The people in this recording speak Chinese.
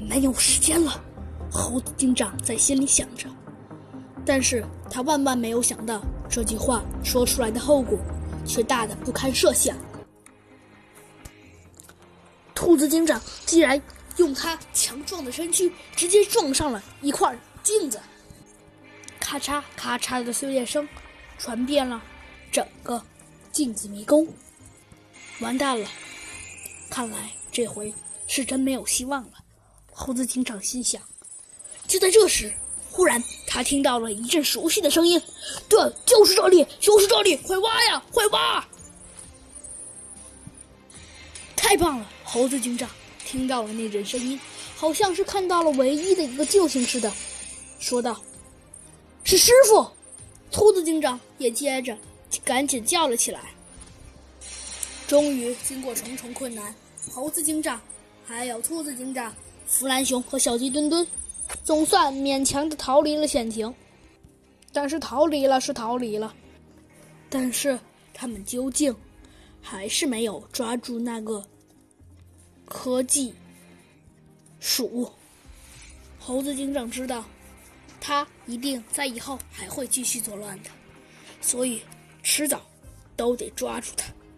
没有时间了，猴子警长在心里想着。但是他万万没有想到，这句话说出来的后果，却大的不堪设想。兔子警长竟然用他强壮的身躯，直接撞上了一块镜子，咔嚓咔嚓的碎裂声，传遍了整个镜子迷宫。完蛋了，看来这回是真没有希望了。猴子警长心想。就在这时，忽然他听到了一阵熟悉的声音：“对，就是这里，就是这里，快挖呀，快挖！”太棒了！猴子警长听到了那阵声音，好像是看到了唯一的一个救星似的，说道：“是师傅！”兔子警长也接着赶紧叫了起来。终于，经过重重困难，猴子警长、还有兔子警长、弗兰熊和小鸡墩墩，总算勉强的逃离了险情。但是逃离了是逃离了，但是他们究竟还是没有抓住那个。科技鼠猴子警长知道，他一定在以后还会继续作乱的，所以迟早都得抓住他。